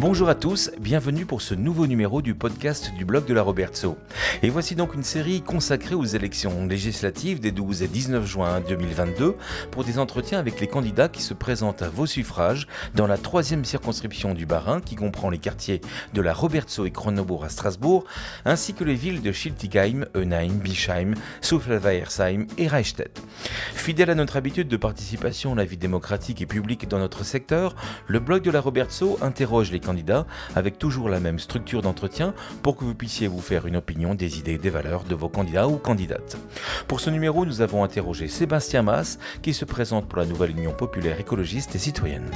Bonjour à tous, bienvenue pour ce nouveau numéro du podcast du blog de la Robertso. Et voici donc une série consacrée aux élections législatives des 12 et 19 juin 2022 pour des entretiens avec les candidats qui se présentent à vos suffrages dans la troisième circonscription du Bas-Rhin qui comprend les quartiers de la Robertso et Kronenbourg à Strasbourg ainsi que les villes de Schiltigheim, Eunheim, Bischheim, Souffle-Weiersheim et Reichstätt. Fidèle à notre habitude de participation à la vie démocratique et publique dans notre secteur, le blog de la Robertso interroge les candidats avec toujours la même structure d'entretien pour que vous puissiez vous faire une opinion des idées, des valeurs de vos candidats ou candidates. Pour ce numéro, nous avons interrogé Sébastien Mass qui se présente pour la nouvelle Union populaire écologiste et citoyenne.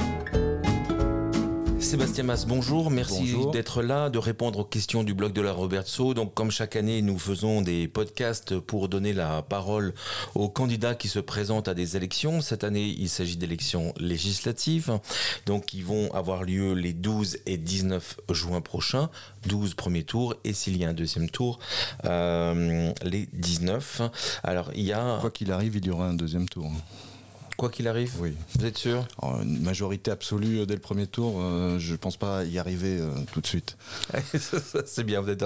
Sébastien Mass, bonjour. Merci d'être là, de répondre aux questions du blog de la Robertso. Donc, comme chaque année, nous faisons des podcasts pour donner la parole aux candidats qui se présentent à des élections. Cette année, il s'agit d'élections législatives. Donc, qui vont avoir lieu les 12 et 19 juin prochains. 12 premiers tours et s'il y a un deuxième tour, euh, les 19. Alors, il y a. Quoi qu'il arrive, il y aura un deuxième tour. Quoi qu'il arrive Oui. Vous êtes sûr? Une majorité absolue euh, dès le premier tour, euh, je ne pense pas y arriver euh, tout de suite. C'est bien, vous êtes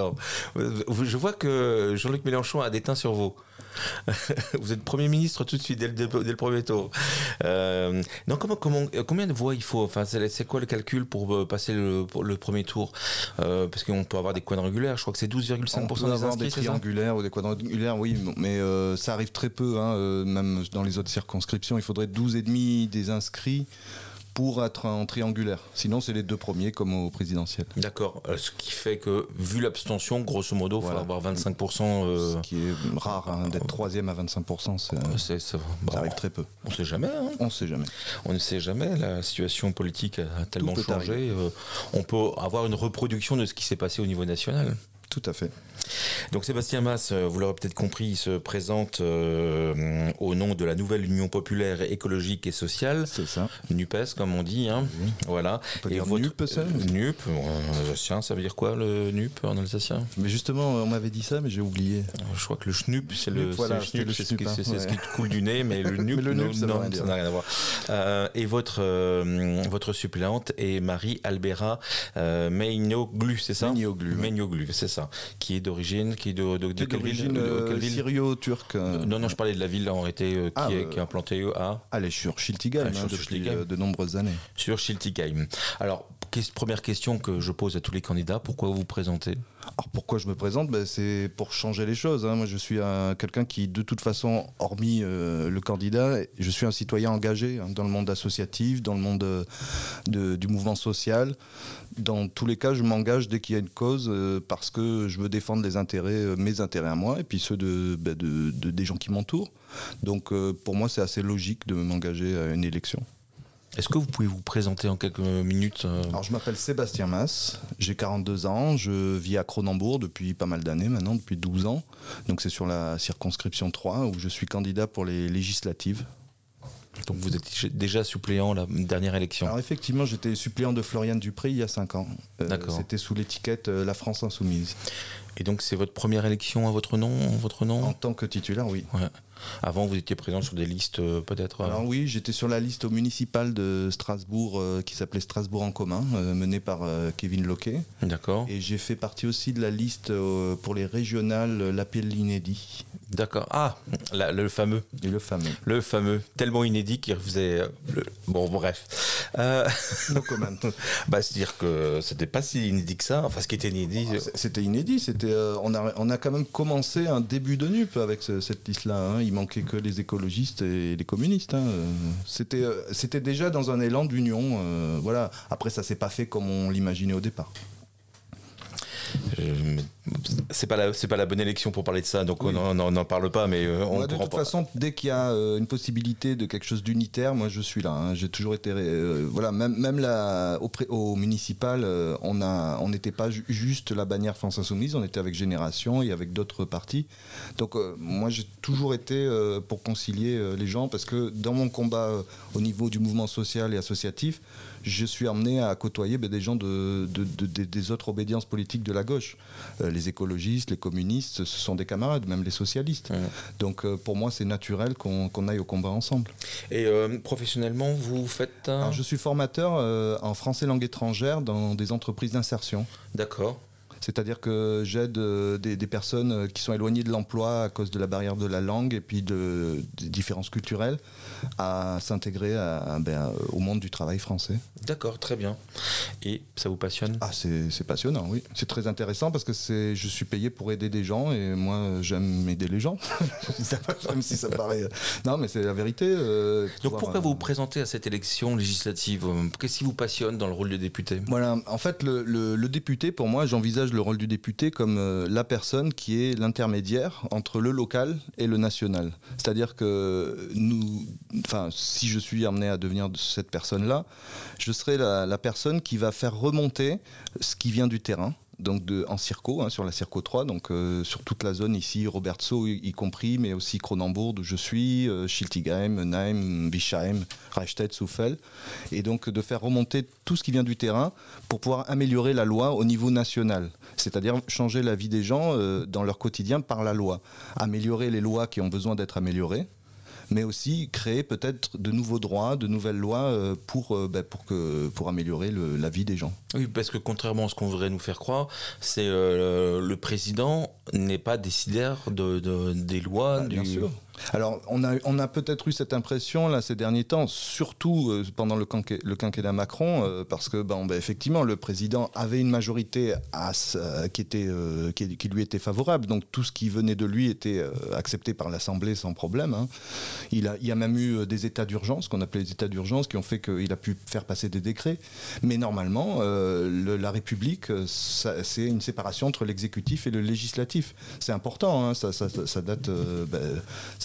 Je vois que Jean-Luc Mélenchon a des teints sur vous. vous êtes Premier ministre tout de suite, dès le, premier tour. non, comment, comment, combien de voix il faut enfin, C'est quoi le calcul pour passer le, le premier tour? Parce qu'on peut avoir des quadrangulaires, je crois que c'est 12,5% des inscrits. Des triangulaires ou des quadrangulaires, oui, mais ça arrive très peu, hein, même dans les autres circonscriptions. Il faudrait 12,5 des inscrits pour être en triangulaire. Sinon, c'est les deux premiers comme au présidentiel. D'accord. Euh, ce qui fait que, vu l'abstention, grosso modo, il faut avoir 25%. Euh, ce qui est rare, hein, d'être troisième à 25%, c'est, ça arrive très peu. On ne sait jamais. Hein. On ne sait jamais. On ne sait jamais. La situation politique a tellement changé. Euh, on peut avoir une reproduction de ce qui s'est passé au niveau national. Tout à fait. Donc Sébastien Mass, euh, vous l'aurez peut-être compris, il se présente euh, au nom de la nouvelle Union populaire écologique et sociale. C'est ça. NUPES, comme on dit. Hein. Voilà. On peut et dire votre... NUP, ça NUP, en alsacien, ça veut dire quoi le NUP en alsacien? Mais justement, on m'avait dit ça, mais j'ai oublié. Je crois que le schnup, c'est le, voilà, c'est ce, qui, hein, ce qui coule du nez, mais le NUP, le NUP ça n'a rien, à voir. Euh, et votre, votre suppléante est Marie Albera euh, Meinioglu, c'est ça? Meinioglu. Meinioglu, c'est ça. Qui est d'origine qui est de, de, de quelle ville euh, Syrio-turque. Euh. Non, non, je parlais de la ville en réalité euh, qui, ah, est, qui, est, implantée à. Est sur Schiltigheim ah, hein, depuis de nombreuses années. Sur Schiltigheim. Alors, première question que je pose à tous les candidats pourquoi vous vous présentez? Alors pourquoi je me présente ben, C'est pour changer les choses. Hein. Moi je suis quelqu'un qui de toute façon, hormis le candidat, je suis un citoyen engagé hein, dans le monde associatif, dans le monde de, du mouvement social dans tous les cas, je m'engage dès qu'il y a une cause euh, parce que je veux défendre les intérêts, euh, mes intérêts à moi et puis ceux de, bah, des gens qui m'entourent. Donc euh, pour moi, c'est assez logique de m'engager à une élection. Est-ce que vous pouvez vous présenter en quelques minutes Alors, je m'appelle Sébastien Mass, j'ai 42 ans, je vis à Cronenbourg depuis pas mal d'années maintenant, depuis 12 ans. Donc, c'est sur la circonscription 3 où je suis candidat pour les législatives donc vous êtes déjà suppléant la dernière élection Alors effectivement, j'étais suppléant de Floriane Dupré il y a 5 ans. Euh, D'accord. C'était sous l'étiquette euh, La France Insoumise. Et donc c'est votre première élection à votre nom, votre nom? En tant que titulaire, oui. Avant, vous étiez présent sur des listes euh, peut-être Alors oui, j'étais sur la liste municipale de Strasbourg qui s'appelait Strasbourg en commun, menée par Kevin Loquet. D'accord. Et j'ai fait partie aussi de la liste pour les régionales L'appel inédit. D'accord. Ah, le fameux. Et le fameux. Le fameux. Tellement inédit qu'il faisait. Le... Bon, bref. Euh... No comment. bah, c'est-à-dire que c'était pas si inédit que ça. Enfin, ce qui était inédit. Ah, c'était inédit. C'était. Euh, on a, on a quand même commencé un début de NUP avec cette liste-là. Hein. Il manquait que les écologistes et les communistes. Hein. C'était, euh, c'était déjà dans un élan d'union. Euh, voilà. Après, ça s'est pas fait comme on l'imaginait au départ. Euh, c'est pas la c'est pas la bonne élection pour parler de ça donc on n'en parle pas mais euh, on de toute façon dès qu'il y a euh, une possibilité de quelque chose d'unitaire moi je suis là hein. j'ai toujours été voilà même même là au, au municipal on a on n'était pas juste la bannière France Insoumise on était avec Génération et avec d'autres partis. Donc moi j'ai toujours été pour concilier les gens parce que dans mon combat au niveau du mouvement social et associatif je suis amené à côtoyer ben, des gens de, des autres obédiences politiques de la gauche. gauche. les écologistes, les communistes, ce sont des camarades, même les socialistes. Donc pour moi, c'est naturel qu'on aille au combat ensemble. Et professionnellement, vous faites un... je suis formateur en français langue étrangère dans des entreprises d'insertion. D'accord. C'est-à-dire que j'aide euh, des, personnes euh, qui sont éloignées de l'emploi à cause de la barrière de la langue et puis de, des différences culturelles à s'intégrer ben, au monde du travail français. D'accord, très bien. Et ça vous passionne? Ah, c'est passionnant, oui. C'est très intéressant parce que je suis payé pour aider des gens et moi, j'aime aider les gens. Même si ça paraît. Non, mais c'est la vérité. Euh, Donc pourquoi vous vous présentez à cette élection législative? Qu'est-ce qui vous passionne dans le rôle de député? Voilà, en fait, le député, pour moi, j'envisage le rôle du député comme euh, la personne qui est l'intermédiaire entre le local et le national. C'est-à-dire que si je suis amené à devenir cette personne-là, je serai la personne qui va faire remonter ce qui vient du terrain donc en Circo, hein, sur la Circo 3, donc euh, sur toute la zone ici, Robertso y, compris, mais aussi Cronenbourg où je suis, euh, Schiltigheim, Naim, Bischheim, Reichstätt, Souffel, et donc de faire remonter tout ce qui vient du terrain pour pouvoir améliorer la loi au niveau national, c'est-à-dire changer la vie des gens euh, dans leur quotidien par la loi, améliorer les lois qui ont besoin d'être améliorées, mais aussi créer peut-être de nouveaux droits, de nouvelles lois euh, pour, euh, bah, pour, que, pour améliorer la vie des gens. Oui, parce que contrairement à ce qu'on voudrait nous faire croire, c'est euh, le président n'est pas décideur de, des lois. Bah, bien sûr. Alors, on a, peut-être eu cette impression là ces derniers temps, surtout euh, pendant le, quinquennat Macron, euh, parce que ben, ben, effectivement, le président avait une majorité euh, qui, lui était favorable. Donc tout ce qui venait de lui était accepté par l'Assemblée sans problème. Hein. Il, y a même eu des états d'urgence, qu'on appelait les états d'urgence, qui ont fait qu'il a pu faire passer des décrets. Mais normalement, la République, c'est une séparation entre l'exécutif et le législatif. C'est important. Hein. Ça, date.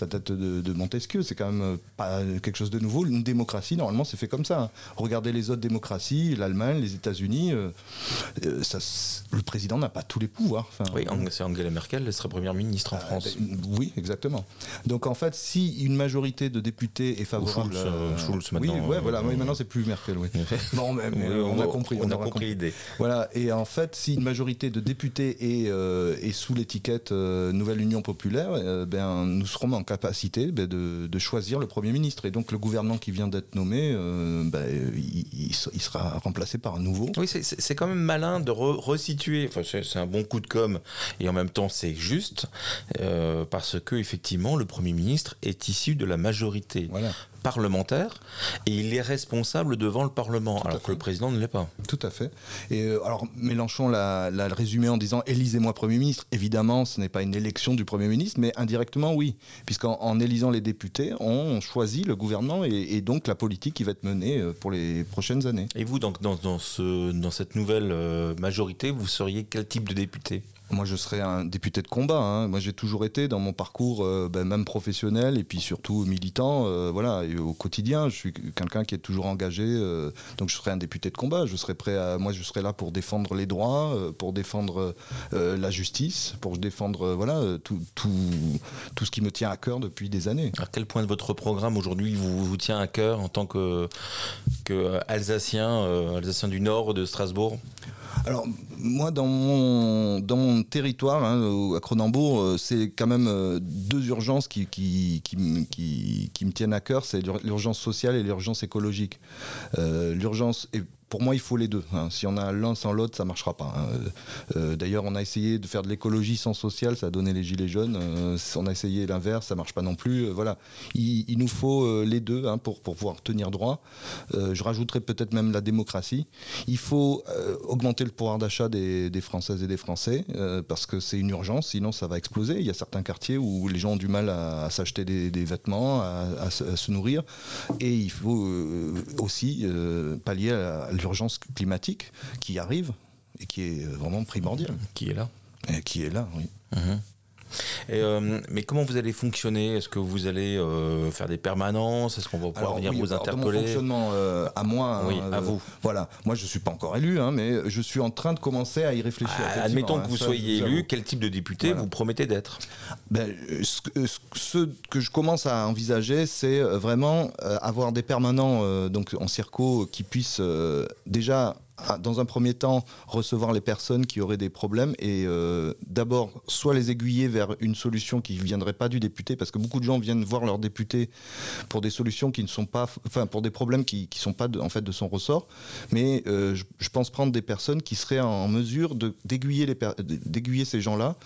Ben, date de, Montesquieu, c'est quand même euh, pas quelque chose de nouveau. Une démocratie, normalement, c'est fait comme ça. Hein. Regardez les autres démocraties, l'Allemagne, les États-Unis, euh, euh, le président n'a pas tous les pouvoirs. oui, c'est Angela Merkel, elle serait première ministre en France. Ben, oui, exactement. Donc en fait, si une majorité de députés est favorable, Schulz, maintenant. Oui, ouais, voilà, maintenant c'est plus Merkel. Oui. non, mais, on, a compris. On, a, compris l'idée. Voilà, et en fait, si une majorité de députés est, est sous l'étiquette Nouvelle Union populaire, ben nous serons en capacité ben, de, choisir le Premier ministre. Et donc le gouvernement qui vient d'être nommé, euh, ben, il, sera remplacé par un nouveau. Oui, c'est quand même malin de resituer. Enfin, c'est un bon coup de com. Et en même temps, c'est juste euh, parce que effectivement, le Premier ministre est issu de la majorité. Voilà parlementaire et il est responsable devant le Parlement, alors que le président ne l'est pas. Tout à fait. Et euh, alors Mélenchon l'a résumé en disant élisez-moi Premier ministre. Évidemment, ce n'est pas une élection du Premier ministre, mais indirectement oui, puisqu'en en élisant les députés, on choisit le gouvernement et, donc la politique qui va être menée euh, pour les prochaines années. Et vous, donc, dans, dans, ce, dans cette nouvelle euh, majorité, vous seriez quel type de député? Moi, je serais un député de combat. Hein. Moi, j'ai toujours été dans mon parcours, euh, ben, même professionnel et puis surtout militant. Euh, voilà, au quotidien, je suis quelqu'un qui est toujours engagé. Euh, donc, je serais un député de combat. Je serais prêt à. Moi, je serais là pour défendre les droits, pour défendre la justice, pour défendre voilà tout, tout, tout, ce qui me tient à cœur depuis des années. À quel point de votre programme aujourd'hui vous, tient à cœur en tant que, que Alsacien, Alsacien du Nord de Strasbourg? Alors, moi, dans mon, dans mon territoire, hein, à Cronenbourg, euh, c'est quand même euh, deux urgences qui, me tiennent à cœur c'est l'urgence sociale et l'urgence écologique. Euh, l'urgence pour moi, il faut les deux. Hein. Si on a l'un sans l'autre, ça ne marchera pas. Hein. Euh, d'ailleurs, on a essayé de faire de l'écologie sans social, ça a donné les gilets jaunes. Euh, on a essayé l'inverse, ça ne marche pas non plus. Euh, voilà, il, nous faut les deux hein, pour, pour, pouvoir tenir droit. je rajouterais peut-être même la démocratie. Il faut augmenter le pouvoir d'achat des, Françaises et des Français parce que c'est une urgence, sinon ça va exploser. Il y a certains quartiers où les gens ont du mal à, s'acheter des, vêtements, à, se nourrir. Et il faut aussi pallier à l'urgence climatique qui arrive et qui est vraiment primordiale. Qui est là. Et qui est là, oui. Euh, mais comment vous allez fonctionner? Est-ce que vous allez euh, faire des permanences? Est-ce qu'on va pouvoir venir vous interpeller mon fonctionnement euh, à moi, oui, à vous. Voilà, moi je ne suis pas encore élu, hein, mais je suis en train de commencer à y réfléchir. Ah, admettons que vous hein, soyez élu, quel type de député vous promettez d'être? Ben, ce, que je commence à envisager, c'est vraiment avoir des permanents donc en circo qui puissent déjà dans un premier temps, recevoir les personnes qui auraient des problèmes et euh, d'abord, soit les aiguiller vers une solution qui ne viendrait pas du député, parce que beaucoup de gens viennent voir leur député pour des solutions qui ne sont pas, enfin, pour des problèmes qui ne sont pas de, en fait de son ressort. Mais euh, je, pense prendre des personnes qui seraient en mesure d'aiguiller ces gens-là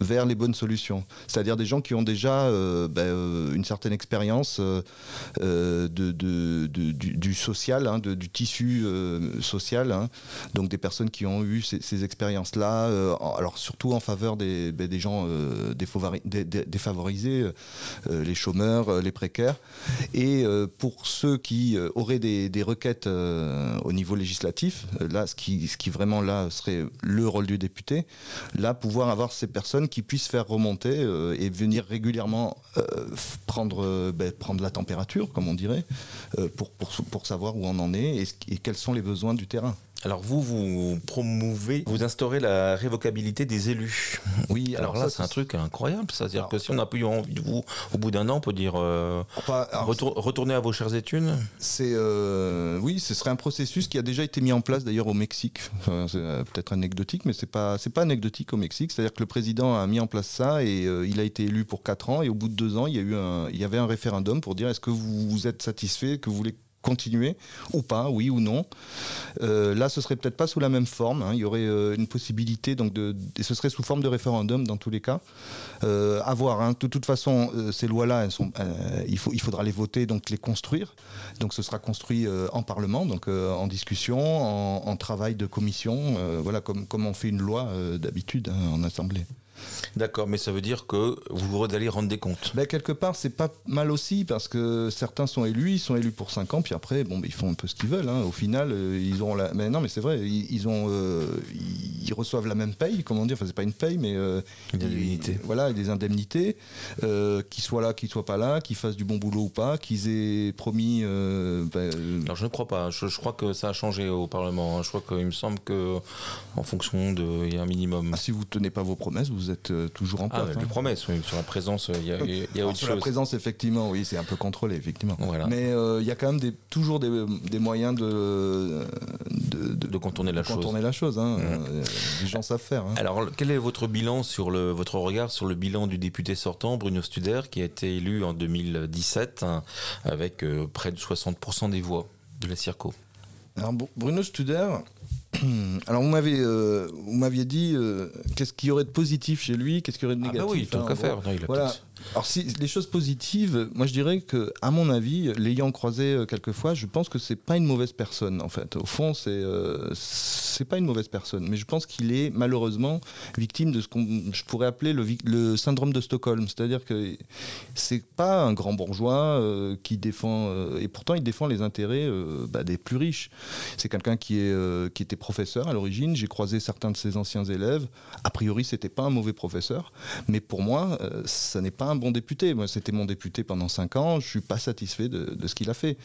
vers les bonnes solutions. C'est-à-dire des gens qui ont déjà euh, ben, une certaine expérience du, social, hein, du tissu social Hein. donc des personnes qui ont eu ces, expériences-là, euh, alors surtout en faveur des, ben, gens euh, défavorisés, euh, les chômeurs, les précaires. Et pour ceux qui auraient des, requêtes au niveau législatif, là, ce qui, vraiment là serait le rôle du député, là, pouvoir avoir ces personnes qui puissent faire remonter et venir régulièrement prendre, ben, prendre la température, comme on dirait, pour, savoir où on en est et quels sont les besoins du terrain. Alors vous, vous promouvez, vous instaurez la révocabilité des élus. Oui, alors, là, c'est un truc incroyable. C'est-à-dire que si on n'a plus envie de vous, au bout d'un an, on peut dire euh, retournez à vos chères études. C'est euh, oui, ce serait un processus qui a déjà été mis en place d'ailleurs au Mexique. c'est euh, peut-être anecdotique, mais c'est pas c'est pas anecdotique au Mexique. C'est-à-dire que le président a mis en place ça et il a été élu pour 4 ans et au bout de 2 ans, il y a eu un, il y avait un référendum pour dire est-ce que vous, vous êtes satisfait, que vous voulez continuer ou pas, oui ou non. Euh, là, ce serait peut-être pas sous la même forme. Hein. Il y aurait euh, une possibilité, donc de, ce serait sous forme de référendum dans tous les cas. Euh, à voir. Hein. De, toute façon, ces lois-là, il, faudra les voter, donc les construire. Donc ce sera construit en Parlement, donc en discussion, en, travail de commission, voilà, comme, comme on fait une loi d'habitude hein, en assemblée. D'accord, mais ça veut dire que vous allez rendre des comptes. Ben, quelque part, c'est pas mal aussi parce que certains sont élus, ils sont élus pour 5 ans, puis après, bon, ben, ils font un peu ce qu'ils veulent. Hein. Au final, euh, ils ont la. Mais non, mais c'est vrai, ils, ont, euh, ils reçoivent la même paye, comment dire. Enfin, c'est pas une paye, mais euh, des indemnités. Voilà, des indemnités. qu'ils soient là, qu'ils soient pas là, qu'ils fassent du bon boulot ou pas, qu'ils aient promis. Ben, Alors, je ne crois pas. Je, crois que ça a changé au Parlement. Hein. Je crois qu'il me semble que, en fonction de, il y a un minimum. Ah, si vous tenez pas vos promesses, vous êtes euh, toujours en place. Ah, hein. promesses, oui. Sur la présence, il y a, y a autre sur la présence, effectivement, oui, c'est un peu contrôlé, effectivement. Mais euh, il y a quand même des, toujours des, des moyens de de, de, contourner la chose. Contourner la chose, hein. mmh. Euh, les gens savent faire. Hein. Alors, quel est votre bilan sur le, votre regard sur le bilan du député sortant, Bruno Studer, qui a été élu en 2017 avec près de 60% des voix de la Circo? Alors, Bruno Studer, alors vous m'avez euh, vous m'aviez dit euh, qu'est-ce qu'il y aurait de positif chez lui, qu'est-ce qu'il y aurait de négatif. Ah bah oui, tant qu'à faire. voilà. Alors si les choses positives, moi je dirais que à mon avis, l'ayant croisé euh, quelques fois, je pense que c'est pas une mauvaise personne en fait. Au fond, c'est euh, pas une mauvaise personne, mais je pense qu'il est malheureusement victime de ce qu'on je pourrais appeler le, syndrome de Stockholm, c'est-à-dire que c'est pas un grand bourgeois euh, qui défend et pourtant il défend les intérêts bah, des plus riches. C'est quelqu'un qui est qui était professeur à l'origine. J'ai croisé certains de ses anciens élèves. A priori, c'était pas un mauvais professeur, mais pour moi, ça n'est pas un bon député. Moi, c'était mon député pendant 5 ans. Je suis pas satisfait de, ce qu'il a fait.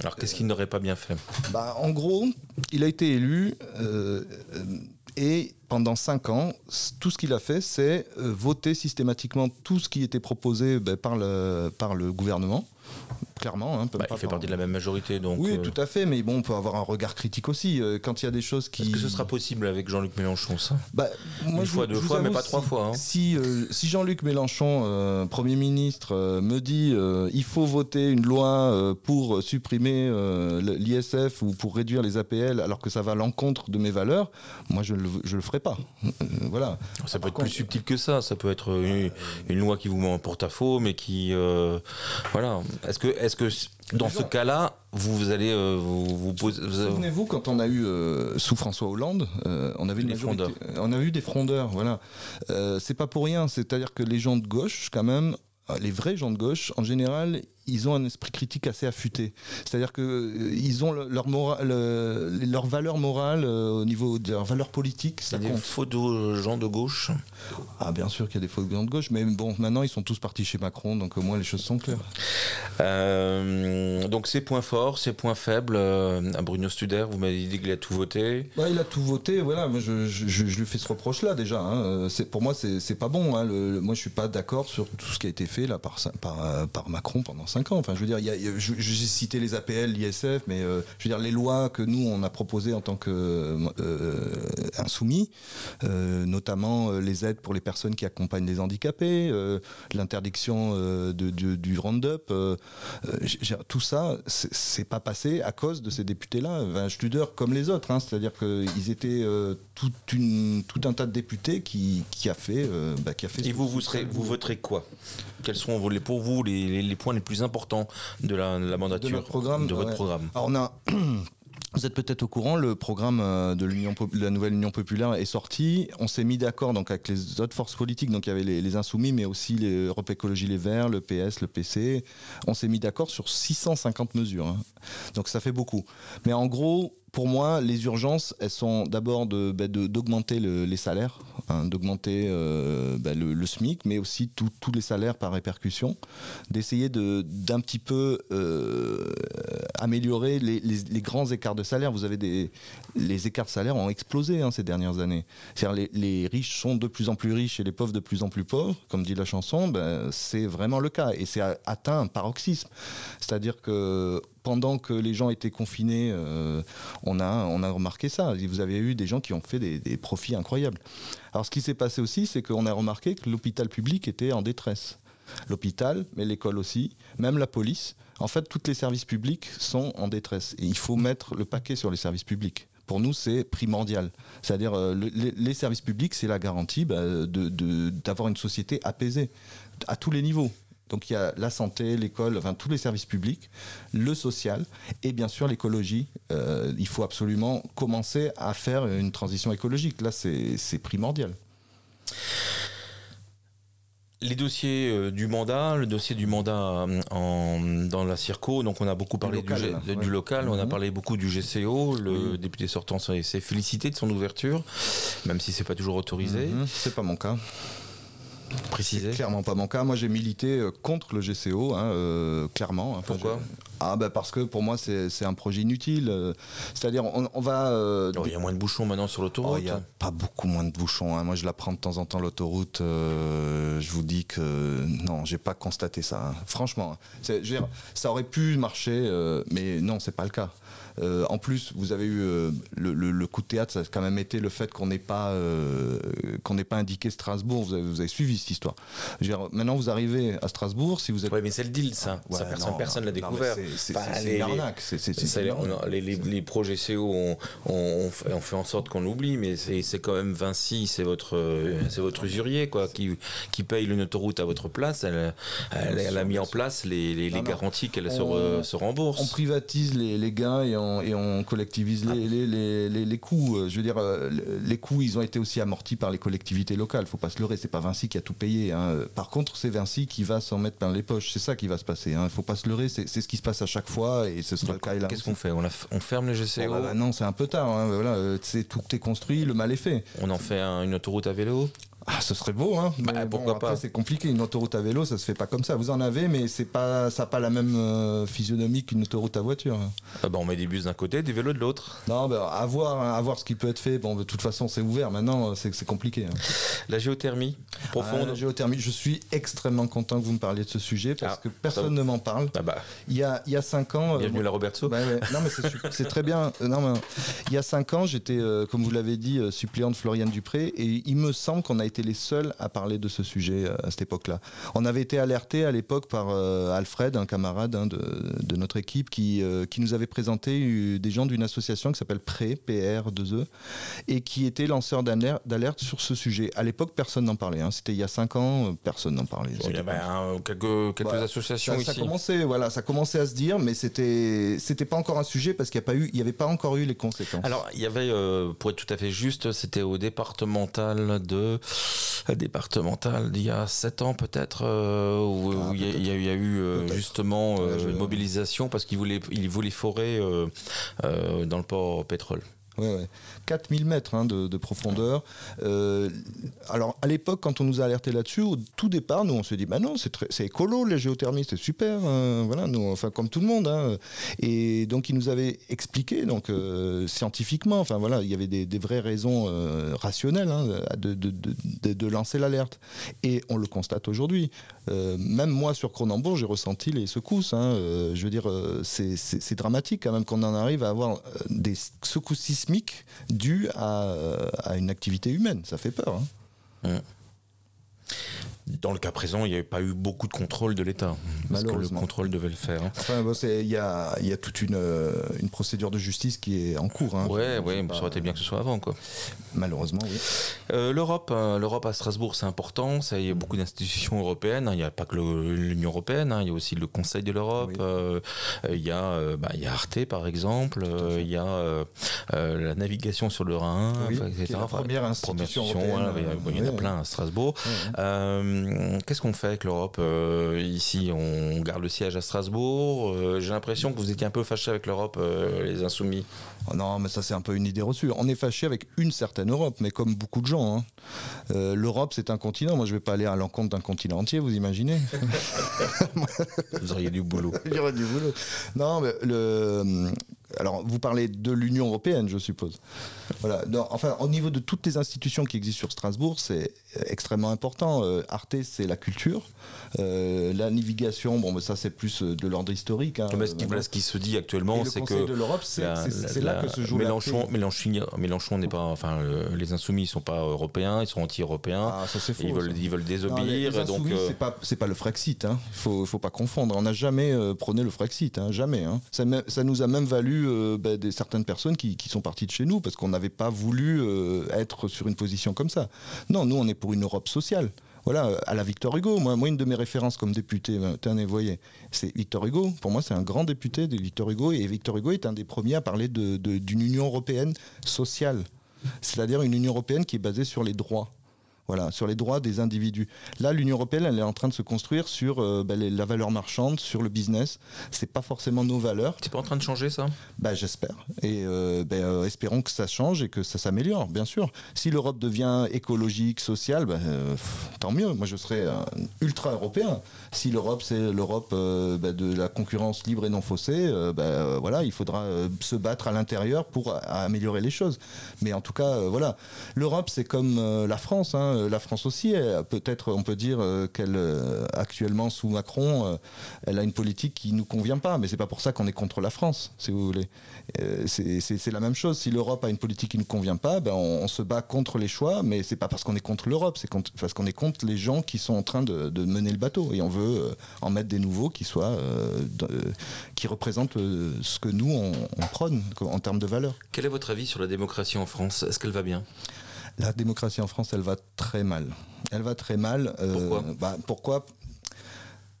Alors, qu'est-ce qu'il n'aurait pas bien fait? Bah, En gros, il a été élu euh, et pendant 5 ans, tout ce qu'il a fait, c'est euh, voter systématiquement tout ce qui était proposé ben, par, le, par le gouvernement clairement. Hein, bah, il fait partie de la même majorité, donc. Oui, euh, tout à fait, mais bon, on peut avoir un regard critique aussi euh, quand il y a des choses qui. Est-ce que ce sera possible avec Jean-Luc Mélenchon, ça? Bah, Une fois, deux fois, mais pas trois fois. Hein. Si, euh, si Jean-Luc Mélenchon, Premier ministre, me dit il faut voter une loi pour supprimer l'ISF ou pour réduire les APL alors que ça va à l'encontre de mes valeurs, moi je ne le, je le ferai pas. voilà. Ça peut être plus subtil que ça. Ça peut être une, loi qui vous met en porte-à-faux, mais qui. voilà. Est-ce que, dans ce cas-là, vous, allez euh, vous, poser. Souvenez-vous quand on a eu euh, sous François Hollande, euh, on avait des frondeurs. On a eu des frondeurs, voilà. c'est pas pour rien. C'est-à-dire que les gens de gauche, quand même, les vrais gens de gauche, en général, ils ont un esprit critique assez affûté. C'est-à-dire qu'ils euh, ont leur, valeur morale euh, au niveau de leur valeur politique. Il y a des faux de gens de gauche Ah, bien sûr qu'il y a des faux de gens de gauche, mais bon, maintenant ils sont tous partis chez Macron, donc au moins les choses sont claires. Euh, donc ses points forts, ses points faibles, à Bruno Studer, vous m'avez dit qu'il a tout voté bah, Il a tout voté, voilà, moi je, je, lui fais ce reproche-là déjà. Hein. Pour moi, c'est pas bon. Hein. moi je suis pas d'accord sur tout ce qui a été fait là, par, par, par Macron pendant 5 ans. Enfin, je veux dire, j'ai cité les APL, l'ISF, mais je veux dire, les lois que nous, on a proposées en tant qu'insoumis, notamment les aides pour les personnes qui accompagnent les handicapés, l'interdiction de, du Roundup, tout ça, c'est pas passé à cause de ces députés-là. Un Studer comme les autres, hein. c'est-à-dire qu'ils étaient tout, une, tout un tas de députés qui, qui a fait, bah, qui a fait. Et vous, vous, serez, vous voterez quoi? Quels seront pour vous les, les, points les plus importants de la, la mandature de, programme, de votre programme Alors on a Vous êtes peut-être au courant, le programme euh, de, la nouvelle Union populaire est sorti. On s'est mis d'accord donc avec les autres forces politiques, donc il y avait les, Insoumis, mais aussi les Europe Écologie Les Verts, le PS, le PC. On s'est mis d'accord sur 650 mesures. Hein. Donc ça fait beaucoup. Mais en gros, pour moi, les urgences, elles sont d'abord bah, d'augmenter de, les salaires, hein, d'augmenter euh, bah, le, SMIC, mais aussi tous les salaires par répercussion, d'essayer d'un petit peu euh, améliorer les, les, grands écarts de salaire. Vous avez des, les écarts de salaire ont explosé hein, ces dernières années. C'est-à-dire les, les, riches sont de plus en plus riches et les pauvres de plus en plus pauvres, comme dit la chanson. Ben, c'est vraiment le cas et c'est atteint un paroxysme. C'est-à-dire que pendant que les gens étaient confinés, euh, on, a, on a remarqué ça. Vous avez eu des gens qui ont fait des, profits incroyables. Alors ce qui s'est passé aussi, c'est qu'on a remarqué que l'hôpital public était en détresse. L'hôpital, mais l'école aussi, même la police. En fait, tous les services publics sont en détresse. Il faut mettre le paquet sur les services publics pour nous, c'est primordial. C'est-à-dire, euh, les services publics, c'est la garantie bah, d'avoir une société apaisée à tous les niveaux. Donc il y a la santé, l'école, enfin tous les services publics, le social et bien sûr l'écologie. Euh, il faut absolument commencer à faire une transition écologique. Là, c'est primordial. Les dossiers euh, du mandat, le dossier du mandat euh, dans la Circo, donc on a beaucoup parlé du local, on a mhm. parlé beaucoup du GCO, le député sortant s'est félicité de son ouverture, même si c'est pas toujours autorisé. Mhm. C'est pas mon cas. Préciser. Clairement pas mon cas. Moi, j'ai milité euh, contre le GCO, hein, euh, clairement. Pourquoi? Ah bah parce que pour moi c'est un projet inutile. Euh, c'est-à-dire on, va. il y a moins de bouchons maintenant sur l'autoroute. Oh, il n'y a pas beaucoup moins de bouchons. Hein. Moi je la prends de temps en temps l'autoroute. je vous dis que non, j'ai pas constaté ça. Hein. Franchement, ça aurait pu marcher, mais non, c'est pas le cas. Euh, en plus, vous avez eu euh, le, coup de théâtre, ça a quand même été le fait qu'on n'ait pas, euh, qu'on n'ait pas indiqué Strasbourg. Vous avez, suivi cette histoire. maintenant, vous arrivez à Strasbourg, si vous êtes. Oui, mais c'est le deal, ça. personne ne l'a découvert. C'est une arnaque. Les, projets CO ont, fait, en sorte qu'on l'oublie, mais c'est quand même Vinci, c'est votre, c'est votre usurier, quoi, qui, qui paye une autoroute à votre place. Elle, elle, a mis en place les, garanties qu'elle se, se rembourse. On privatise les, les gains et on et on collectivise les, les, coûts. Euh, je veux dire, euh, les coûts, ils ont été aussi amortis par les collectivités locales. Faut pas se leurrer, c'est pas Vinci qui a tout payé. Hein. Par contre, c'est Vinci qui va s'en mettre plein les poches. C'est ça qui va se passer. Hein. Faut pas se leurrer, c'est ce qui se passe à chaque fois et ce sera le cas là. Qu'est-ce qu'on fait? On, on, ferme les GCO oh, bah Non, c'est un peu tard. Hein. Voilà, euh, tout est construit, le mal est fait. On en fait une autoroute à vélo? Ah, ce serait beau, hein. Bah, pourquoi pas C'est compliqué. Une autoroute à vélo, ça se fait pas comme ça. Vous en avez, mais c'est pas, ça n'a pas la même euh, physionomie qu'une autoroute à voiture. Ah bah, on met des bus d'un côté, des vélos de l'autre. Non, bah, à voir, hein, à voir ce qui peut être fait. Bon, de toute façon, c'est ouvert. Maintenant, c'est, compliqué. Hein. La géothermie profonde. Ah, la géothermie. Je suis extrêmement content que vous me parliez de ce sujet parce ah, que personne ne m'en parle. Ah bah. Il y a, il y a cinq ans. Euh, Bienvenue à la Roberto. Bah, non, mais c'est, très bien. Euh, non, mais, il y a cinq ans, j'étais, comme vous l'avez dit, suppléant de Floriane Dupré, et il me semble qu'on a été les seuls à parler de ce sujet euh, à cette époque-là. On avait été alerté à l'époque par euh, Alfred, un camarade hein, de, notre équipe, qui, euh, qui nous avait présenté des gens d'une association qui s'appelle PRE, PR2E, et qui était lanceur d'alerte sur ce sujet. À l'époque, personne n'en parlait. Hein. C'était il y a cinq ans, personne n'en parlait. il y avait quelques, quelques associations ça, ici. Ça commençait, voilà, ça commençait à se dire, mais c'était c'était pas encore un sujet parce qu'il n'y avait pas encore eu les conséquences. Alors, il y avait, pour être tout à fait juste, c'était au départemental de départemental d'il y a 7 ans peut-être, euh, où, ah, il, y a, eu euh, justement euh, une mobilisation parce qu'ils voulaient, ils voulaient forer dans le port pétrole. Ouais, ouais. 4000 mètres hein, de, profondeur. Euh, alors, à l'époque, quand on nous a alerté là-dessus, au tout départ, nous, on se dit, bah non, c'est écolo, la géothermie, c'est super. Hein, voilà, nous, enfin, comme tout le monde. Hein. Et donc, ils nous avaient expliqué, donc, euh, scientifiquement, enfin, voilà, il y avait des, vraies raisons euh, rationnelles de, lancer l'alerte. Et on le constate aujourd'hui. même moi, sur Cronenbourg, j'ai ressenti les secousses. je veux dire, c'est dramatique quand même qu'on en arrive à avoir des secousses dues à, à une activité humaine. Ça fait peur. Hein. Dans le cas présent, il n'y avait pas eu beaucoup de contrôle de l'État. Parce que le contrôle devait le faire. Hein. Enfin, il y, a, y, a, toute une, euh, une, procédure de justice qui est en cours. Hein. Ouais, ouais, ça aurait été bien que ce soit avant. Quoi. Malheureusement, oui. Euh, L'Europe, hein, l'Europe à Strasbourg, c'est important. Ça, il y a beaucoup d'institutions européennes. Il n'y a pas que l'Union européenne. Il y a aussi le Conseil de l'Europe. Euh, il, y a, bah, y a Arte, par exemple. il y a la navigation sur le Rhin, etc. la première institution européenne. il y en a plein à Strasbourg. Euh, qu'est-ce qu'on fait avec l'Europe euh, Ici, on garde le siège à Strasbourg. Euh, j'ai l'impression que vous étiez un peu fâché avec l'Europe, les insoumis. Oh non, mais ça c'est un peu une idée reçue. On est fâché avec une certaine Europe, mais comme beaucoup de gens. Hein. L'Europe c'est un continent. Moi je vais pas aller à l'encontre d'un continent entier, vous imaginez Vous auriez du boulot. J'aurais du boulot. Non, mais le alors, vous parlez de l'Union européenne, je suppose. Voilà. enfin, au niveau de toutes les institutions qui existent sur Strasbourg, c'est extrêmement important. Euh, Arte, c'est la culture. Euh, la navigation, bon, mais ça, c'est plus euh, de l'ordre historique. Hein, mais ce, qui, voilà, ce qui se dit actuellement, c'est que. de l'Europe, c'est là que se joue Mélenchon, Mélenchon, Mélenchon n'est pas. Enfin, les Insoumis ne sont pas européens, ils sont anti-européens. Ah, ça, c'est faux. Ils veulent, ils veulent désobéir. les donc, c'est pas, pas, le Frexit. Il hein. faut, faut pas confondre. On n'a jamais prôné le Frexit. Hein, jamais. Hein. Ça, ça nous a même valu euh, bah, des, certaines personnes qui, sont parties de chez nous parce qu'on n'avait pas voulu euh, être sur une position comme ça. Non, nous, on est pour une Europe sociale voilà, à la Victor Hugo. Moi, une de mes références comme député, euh, tenez, voyez, c'est Victor Hugo. Pour moi, c'est un grand député de Victor Hugo. Et Victor Hugo est un des premiers à parler d'une Union européenne sociale. C'est-à-dire une Union européenne qui est basée sur les droits. Voilà, sur les droits des individus. Là, l'Union européenne, elle est en train de se construire sur euh, bah, la valeur marchande, sur le business. C'est pas forcément nos valeurs. C'est pas en train de changer ça? Bah, J'espère. Et euh, bah, euh, espérons que ça change et que ça s'améliore, bien sûr. Si l'Europe devient écologique, sociale, bah, tant mieux. Moi, je serais ultra européen. Si l'Europe, c'est l'Europe de la concurrence libre et non faussée, voilà, il faudra se battre à l'intérieur pour améliorer les choses. Mais en tout cas, voilà. L'Europe, c'est comme la France. Hein. Euh, la France aussi, peut-être on peut dire euh, qu'elle euh, actuellement sous Macron, elle a une politique qui nous convient pas, mais c'est pas pour ça qu'on est contre la France, si vous voulez. c'est la même chose. Si l'Europe a une politique qui nous convient pas, ben on, se bat contre les choix, mais c'est pas parce qu'on est contre l'Europe, c'est parce qu'on est contre les gens qui sont en train de, mener le bateau et on veut en mettre des nouveaux qui soient qui représentent ce que nous on, on prône en termes de valeurs. Quel est votre avis sur la démocratie en France? Est-ce qu'elle va bien? La démocratie en France, elle va très mal. Elle va très mal. Euh, pourquoi bah, Pourquoi?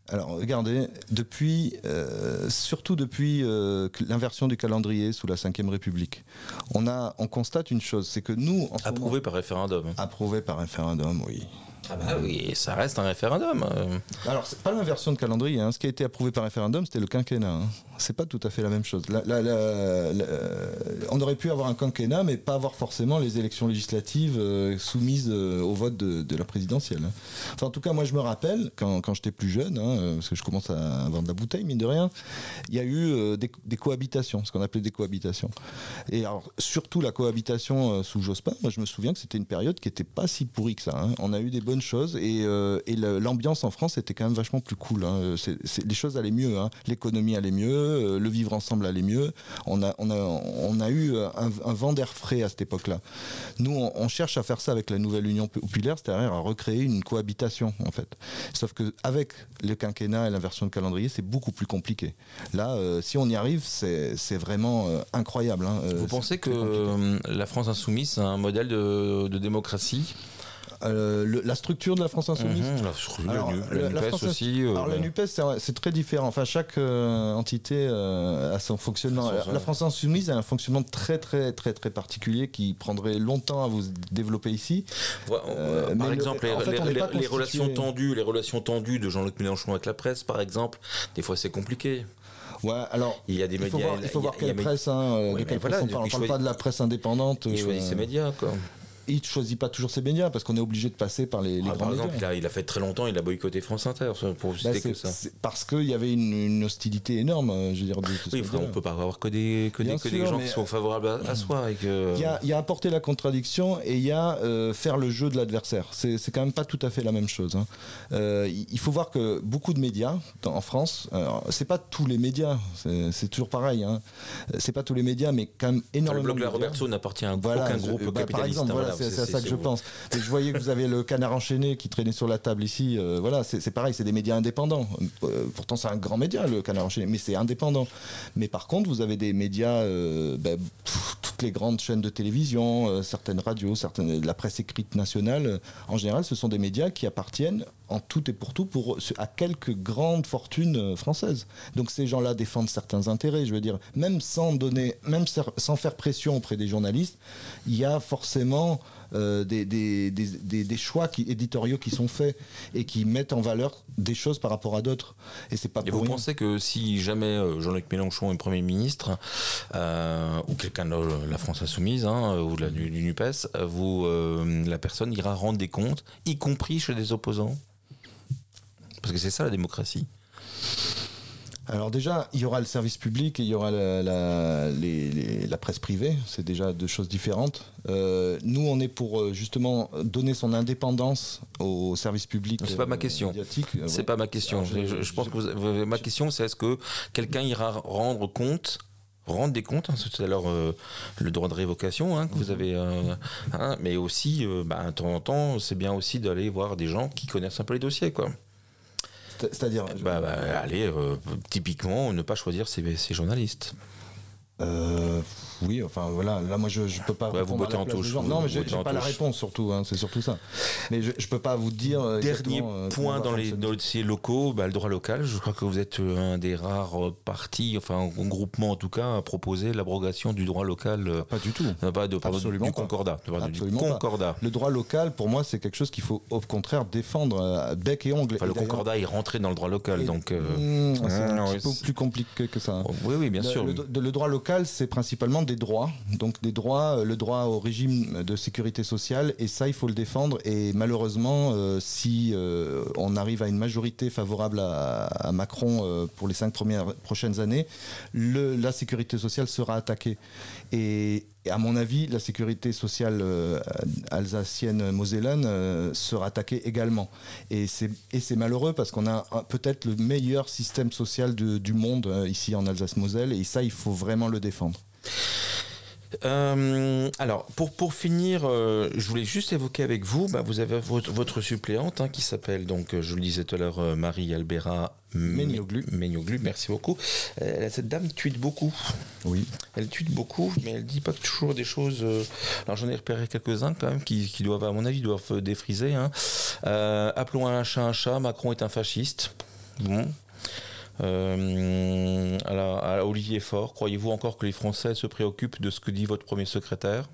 Alors regardez, depuis, euh, surtout depuis euh, l'inversion du calendrier sous la Ve République, on, a, on constate une chose, c'est que nous... En approuvé par référendum. Approuvé par référendum, oui. Ah bah oui, ça reste un référendum. Alors, c'est pas l'inversion de calendrier. Hein. Ce qui a été approuvé par référendum, c'était le quinquennat. Hein. C'est pas tout à fait la même chose. on aurait pu avoir un quinquennat, mais pas avoir forcément les élections législatives euh, soumises euh, au vote de, la présidentielle. Hein. Enfin, en tout cas, moi, je me rappelle, quand, j'étais plus jeune, parce que je commence à avoir de la bouteille, mine de rien, il y a eu des, cohabitations, ce qu'on appelait des cohabitations. Et alors, surtout la cohabitation sous Jospin, moi, je me souviens que c'était une période qui était pas si pourrie que ça. On a eu des bonnes chose et, euh, l'ambiance en France était quand même vachement plus cool. Hein. les choses allaient mieux, hein. l'économie allait mieux, euh, le vivre ensemble allait mieux. On a, on a, on a eu un, vent d'air frais à cette époque-là. Nous, on, cherche à faire ça avec la nouvelle Union populaire, c'est-à-dire à recréer une cohabitation en fait. Sauf que avec le quinquennat et l'inversion de calendrier, c'est beaucoup plus compliqué. Là, euh, si on y arrive, c'est vraiment incroyable. Hein. Vous pensez que la France insoumise, c'est un modèle de, de démocratie? Euh, la structure de la France Insoumise mhm, alors, la, NUPES aussi. Euh, alors, la NUPES, c'est très différent. Enfin, chaque euh, entité a son fonctionnement. La, France Insoumise a un fonctionnement très, très, très, très particulier qui prendrait longtemps à vous développer ici. par exemple, les, relations tendues, les relations tendues de Jean-Luc Mélenchon avec la presse, par exemple, des fois c'est compliqué. Ouais, alors il y a des il faut médias. voir, il faut voir il a- quelle presse, hein, euh, Oui, de quelle mais voilà, presse on parle. On parle choisit- pas de la presse indépendante. Il choisit euh, ses médias, quoi. Il ne choisit pas toujours ses médias parce qu'on est obligé de passer par les, les Ah, grands par médias. exemple, il a, il a fait très longtemps, il a boycotté France Inter, pour Bah, citer que ça. parce qu'il y avait une, une hostilité énorme, euh, je veux dire. de- de Oui, enfin, on média. peut pas avoir que des, que des, que des gens qui sont favorables à, à soi. Et que... Il y, a, il y a apporter la contradiction et il y a euh, faire le jeu de l'adversaire. C'est quand même pas tout à fait la même chose. hein. Euh, il il faut voir que beaucoup de médias dans- en France, c'est pas tous les médias, c'est toujours pareil. Hein. C'est pas tous les médias, mais quand même Enfin, le énormément. blog de La. Roberto n'appartient à Voilà, aucun groupe bah, par capitaliste. exemple, hein, voilà, c'est à ça que je pense. Et je voyais que vous avez le canard enchaîné qui traînait sur la table ici. euh, voilà, c'est pareil, c'est des médias indépendants. Euh, pourtant, c'est un grand média, le canard enchaîné, mais c'est indépendant. Mais par contre, vous avez des médias, euh, ben, pff, toutes les grandes chaînes de télévision, certaines radios, certaines, la presse écrite nationale. en général, ce sont des médias qui appartiennent en tout et pour tout pour, à quelques grandes fortunes euh, françaises. Donc ces gens-là défendent certains intérêts. Je veux dire, même sans donner, même sans faire pression auprès des journalistes, il y a forcément euh, des, des, des, des- choix qui, éditoriaux qui sont faits et qui mettent en valeur des choses par rapport à d'autres. Et c'est pas Et pour vous rien. pensez que si jamais euh, Jean-Luc Mélenchon est Premier ministre, euh, ou quelqu'un de la France Insoumise, hein, ou de la, du, du NUPES, vous, euh, la personne ira rendre des comptes, y compris chez des opposants? Parce que c'est ça la démocratie. Alors déjà, il y aura le service public et il y aura la, la- les- les- la presse privée. C'est déjà deux choses différentes. Euh, nous, on est pour euh, justement donner son indépendance au service public. C'est pas ma question. Euh, C'est ouais. pas ma question. Alors, je, je- je- je pense je- que vous- ma question, c'est est-ce que quelqu'un ira rendre compte rendre des comptes, hein, c'est tout à l'heure euh, le droit de révocation hein, que vous avez, euh, hein, mais aussi, euh, bah, de temps en temps, c'est bien aussi d'aller voir des gens qui connaissent un peu les dossiers, quoi. C'est- C'est-à-dire. Bah, bah, allez, euh, typiquement, ne pas choisir ses journalistes. Euh, oui, enfin voilà, là moi je, je peux pas. Ouais, vous bottez en touche, Non, mais j'ai pas la réponse surtout, hein, c'est surtout ça. Mais je, je peux pas vous dire. euh, Dernier euh, point dans les dossiers locaux, bah, le droit local. Je crois que vous êtes un des rares partis, enfin un groupement en tout cas, à proposer l'abrogation du droit local. Pas du tout. pas de, Absolument du pas. concordat. Du pas. concordat. Le droit local, pour moi, c'est quelque chose qu'il faut au contraire défendre bec et ongle. Enfin, Et le concordat est rentré dans le droit local, et- donc. euh, Mmh, c'est ah, un petit peu plus compliqué que ça. Oui, oui, bien sûr. Le droit local, c'est principalement des droits. Donc des droits, euh, le droit au régime de sécurité sociale, et ça, il faut le défendre. Et malheureusement, euh, si euh, on arrive à une majorité favorable à, Macron pour les cinq premières prochaines années, la sécurité sociale sera attaquée. Et, à mon avis, la sécurité sociale euh, alsacienne mosellane euh, sera attaquée également. Et c'est malheureux parce qu'on a peut-être le meilleur système social du monde euh, ici en Alsace-Moselle et ça, il faut vraiment le défendre. Euh, alors, pour, pour finir, euh, je voulais juste évoquer avec vous, bah, vous avez votre, votre suppléante hein, qui s'appelle, donc, euh, je le disais tout à l'heure, euh, Marie Albera Ménioglu. Ménioglu, merci beaucoup. Cette dame tweet beaucoup. Oui. Elle tweet beaucoup, mais elle dit pas toujours des choses. alors j'en ai repéré quelques-uns quand même qui, qui doivent, à mon avis, doivent défriser. Hein. Appelons un chat un chat. Macron est un fasciste. Bon. Euh, à Olivier Faure, croyez-vous encore que les Français se préoccupent de ce que dit votre premier secrétaire?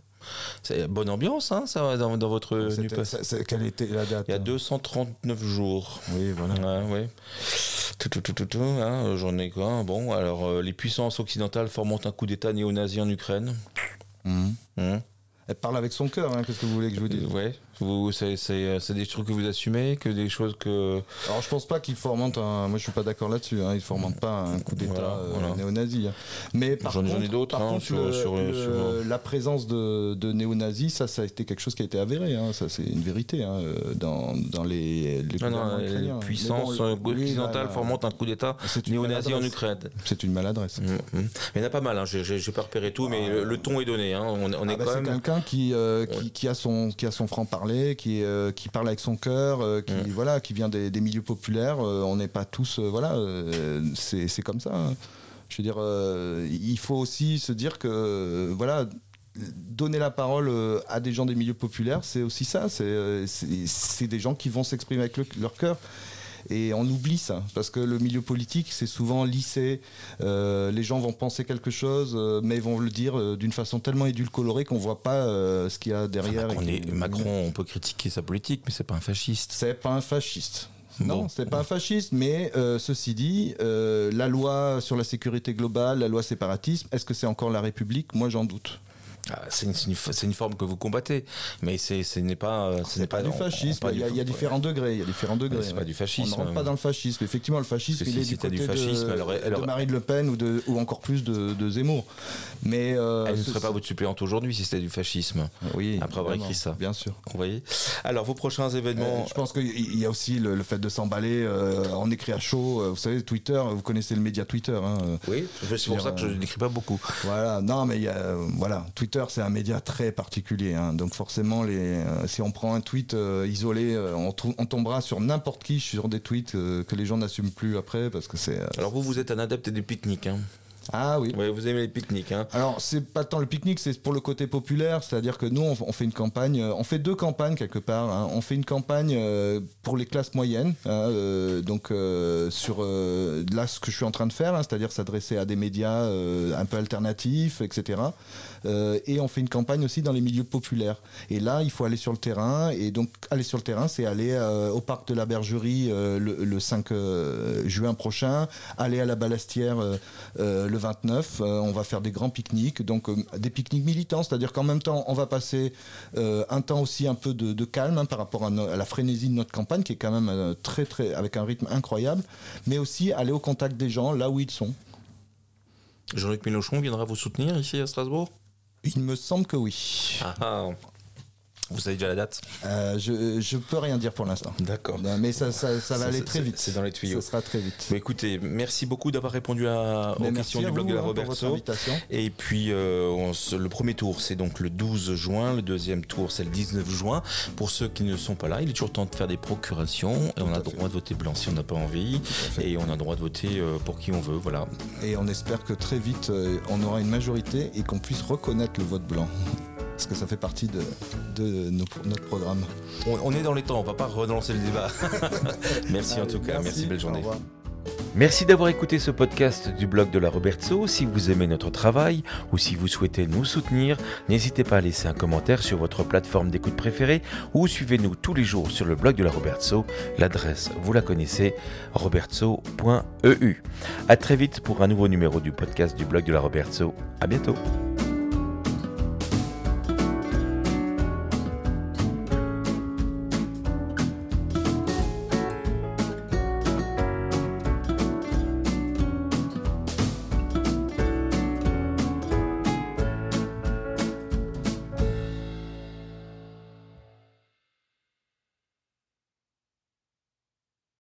C'est bonne ambiance, hein, ça, dans, dans votre NUPES. c'est- c'est- quelle était la date Il y a 239 jours. Oui, voilà. Ouais, ouais. Tout, tout, tout, tout, tout, hein, J'en ai quoi Bon, alors euh, les puissances occidentales forment un coup d'État néo-nazi en Ukraine. Mhm. Hein Elle parle avec son cœur, hein, qu'est-ce que vous voulez que je vous dise? Ouais. Vous, c'est, euh, c'est des trucs que vous assumez, que des choses que. Alors je pense pas qu'il fomente un. Moi je suis pas d'accord là-dessus. Hein. Il fomente pas un coup d'État Voilà, euh, voilà. néo-nazi. hein. Mais par J'en ai- contre, j'en ai d'autres, hein, contre, sur- le- sur- le- sur- la présence de, de néo-nazis, ça, ça a été quelque chose qui a été avéré. Hein. Ça c'est une vérité dans, dans les, les Non, non, les puissances bon, oui, occidentales forment un coup d'État une néo-nazi en. Ukraine. C'est une maladresse. Mm, mm. Mais il y en a pas mal, j'ai, pas repéré tout, mais le, le ton est donné. On, on Ah est bah, quand c'est même. quelqu'un qui, euh, qui, Ouais. qui a son qui a son franc parler, qui euh, qui parle avec son cœur, euh, qui Mm. voilà, qui vient des, des milieux populaires. euh, on n'est pas tous voilà, c'est comme ça. hein. Je veux dire, il faut aussi se dire que voilà. Donner la parole à des gens des milieux populaires, c'est aussi ça. C'est des gens qui vont s'exprimer avec le- leur cœur. Et on oublie ça, parce que le milieu politique, c'est souvent lissé. Euh, les gens vont penser quelque chose, euh, mais ils vont le dire euh, d'une façon tellement édulcorée qu'on voit pas euh, ce qu'il y a derrière. Macron, et est- qui- Macron, on peut critiquer sa politique, mais c'est pas un fasciste. c'est pas un fasciste. Non, c'est pas un fascisme, mais euh, ceci dit, euh, la loi sur la sécurité globale, la loi séparatisme, est-ce que c'est encore la République? Moi, j'en doute. Ah, c'est une, une, forme que vous combattez, mais ce n'est pas, euh, ce n'est pas, du fascisme. il, y a, différents degrés. Il y a différents degrés. C'est pas du fascisme. On ne rentre pas dans le fascisme. Effectivement, le fascisme, il est du côté du fascisme, de, Marine Le Pen ou, de, ou encore plus de, Zemmour. Mais euh, elle ne serait pas votre suppléante aujourd'hui si c'était du fascisme. Oui. Après avoir écrit ça. Bien sûr. Vous voyez? Alors vos prochains événements. Euh, je pense qu'il y a aussi le, fait de s'emballer. on écrit à chaud. Vous savez, Twitter. Vous connaissez le média Twitter. Hein, oui. C'est pour ça que je n'écris pas beaucoup. Voilà. Non, mais voilà. Twitter, c'est un média très particulier. Hein. Donc forcément, euh, si on prend un tweet euh, isolé, euh, on, tombera sur n'importe qui sur des tweets que les gens n'assument plus après parce que c'est. Alors vous, vous êtes un adepte des pique-niques. Hein. Ah oui. vous aimez les pique-niques. Hein. Alors, c'est pas tant le pique-nique, c'est pour le côté populaire. C'est-à-dire que nous, on, fait une campagne, on fait deux campagnes quelque part. Hein. On fait une campagne pour les classes moyennes. donc, sur là, ce que je suis en train de faire, c'est-à-dire s'adresser à des médias un peu alternatifs, etc. Euh, et on fait une campagne aussi dans les milieux populaires. Et là, il faut aller sur le terrain. Et donc, aller sur le terrain, c'est aller euh, au parc de la Bergerie euh, le, 5 juin prochain, aller à la Balastière le 29. on va faire des grands pique-niques, donc des pique-niques militants, c'est-à-dire qu'en même temps, on va passer un temps aussi un peu de, calme hein, par rapport à, la frénésie de notre campagne, qui est quand même très, très, avec un rythme incroyable, mais aussi aller au contact des gens là où ils sont. Jean-Luc Mélenchon viendra vous soutenir ici à Strasbourg? Il me semble que oui. Ah, ah. Vous savez déjà la date euh, Je ne peux rien dire pour l'instant. D'accord. Mais ça, ça, va aller très vite. C'est dans les tuyaux. Ça sera très vite. Mais écoutez, merci beaucoup d'avoir répondu à, aux questions du blog de la hein, Roberto. Et puis, euh, le premier tour, c'est donc le 12 juin. Le deuxième tour, c'est le 19 juin. Pour ceux qui ne sont pas là, il est toujours temps de faire des procurations. Et on a le droit de voter blanc si on n'a pas envie. Et on a le droit de voter euh, pour qui on veut. Voilà. Et on espère que très vite, on aura une majorité et qu'on puisse reconnaître le vote blanc parce que ça fait partie de, notre programme. On, est dans les temps, on va pas relancer le débat. merci en tout cas, merci, belle journée. Merci d'avoir écouté ce podcast du blog de la Robertso. Si vous aimez notre travail ou si vous souhaitez nous soutenir, n'hésitez pas à laisser un commentaire sur votre plateforme d'écoute préférée ou suivez-nous tous les jours sur le blog de la Robertso. L'adresse, vous la connaissez, robertso.eu. A très vite pour un nouveau numéro du podcast du blog de la Robertso. À bientôt.